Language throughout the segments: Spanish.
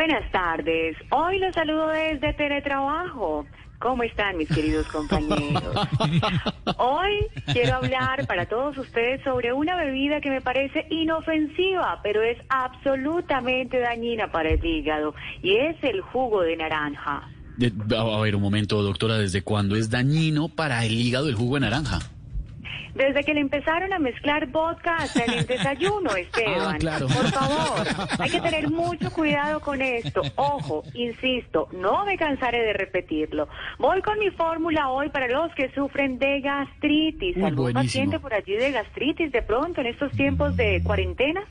Buenas tardes. Hoy los saludo desde Teletrabajo. ¿Cómo están mis queridos compañeros? Hoy quiero hablar para todos ustedes sobre una bebida que me parece inofensiva, pero es absolutamente dañina para el hígado, y es el jugo de naranja. De- a a ver, un momento, doctora, ¿desde cuándo es dañino para el hígado el jugo de naranja? Desde que le empezaron a mezclar vodka hasta en el desayuno, Esteban. Ah, claro. Por favor, hay que tener mucho cuidado con esto. Ojo, insisto, no me cansaré de repetirlo. Voy con mi fórmula hoy para los que sufren de gastritis. Uy, ¿Algún buenísimo. paciente por allí de gastritis de pronto en estos tiempos de cuarentena?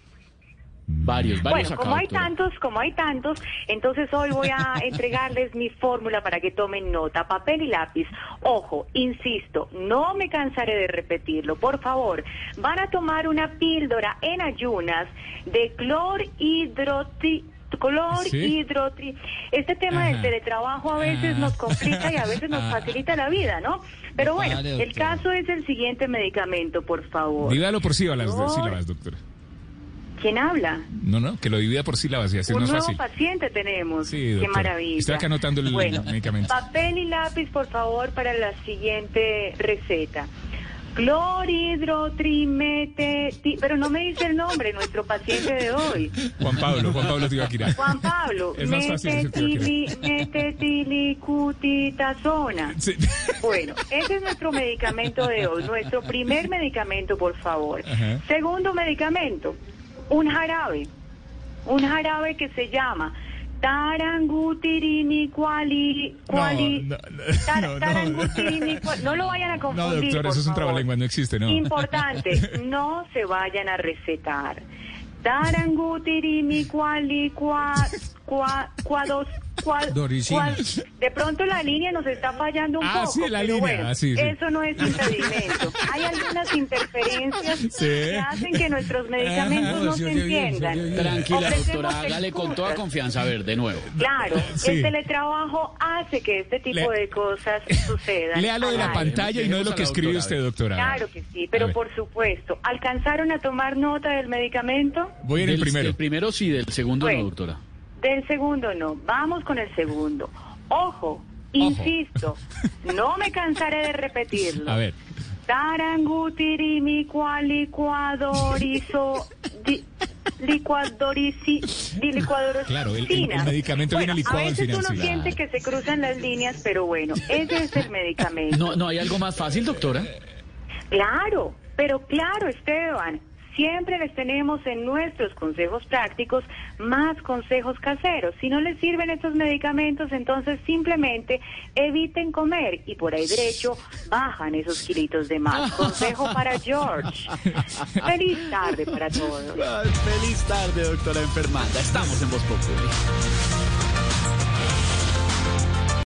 Varios, varios Bueno, como hay tantos, como hay tantos, entonces hoy voy a entregarles mi fórmula para que tomen nota, papel y lápiz. Ojo, insisto, no me cansaré de repetirlo. Por favor, van a tomar una píldora en ayunas de clorhidroti clorhidrotri. Este tema del teletrabajo a veces nos complica y a veces nos facilita la vida, ¿no? Pero bueno, Vale, el caso es el siguiente medicamento, por favor. Dígalo por sílabas, sílabas, doctora. ¿Quién habla? No, no, que lo divida por sílabas y así Un es nuevo fácil. paciente tenemos. Sí, Qué maravilla. Estoy acá anotando el bueno, medicamento. Papel y lápiz, por favor, para la siguiente receta. Clorhidrotrimete... Pero no me dice el nombre, nuestro paciente de hoy. Juan Pablo, Juan Pablo Tibaquirá. Juan Pablo. Es más fácil. Sí. Bueno, ese es nuestro medicamento de hoy, nuestro primer medicamento, por favor. Ajá. Segundo medicamento, un jarabe, un jarabe que se llama Tarangutirini No, no, no, tar- no, no. tarangutirini cuali- no lo vayan a No, confundir. doctora, por eso es un trabalengua, no existe, ¿no? Importante, no se vayan a recetar. Tarangutirini quali, cua, cua, cuados, cual, Doricina. cual- de pronto la línea nos está fallando un Ah, poco. sí, la pero línea, bueno, ah, sí, sí. Eso no es impedimento. Hay algunas interferencias Sí. que hacen que nuestros medicamentos Ajá, no se entiendan. bien. Tranquila, Ofrecemos doctora, hágale con toda confianza. A ver, de nuevo. Claro, Sí. el teletrabajo hace que este tipo Le- de cosas sucedan. Léalo de la pantalla y no de lo que escribe doctora, usted, doctora. Claro que sí, pero por supuesto, ¿alcanzaron a tomar nota del medicamento? Voy en el primero. del primero sí, del segundo Bueno. no, doctora. Del segundo no, vamos con el segundo. Ojo, insisto, no me cansaré de repetirlo. A ver. Tarangutirimi licuadorizo di, licuadorici licuadoricina. Claro, el- el- el medicamento viene licuado A al veces final, uno sí. siente que se cruzan las líneas, pero bueno, ese es el medicamento. No, no hay algo más fácil, doctora. Claro, pero claro, Esteban, siempre les tenemos en nuestros consejos prácticos más consejos caseros. Si no les sirven estos medicamentos, entonces simplemente eviten comer y por ahí derecho bajan esos kilitos de más. Consejo para George. Feliz tarde para todos. feliz tarde, doctora enfermanda. Estamos en Voz Populi.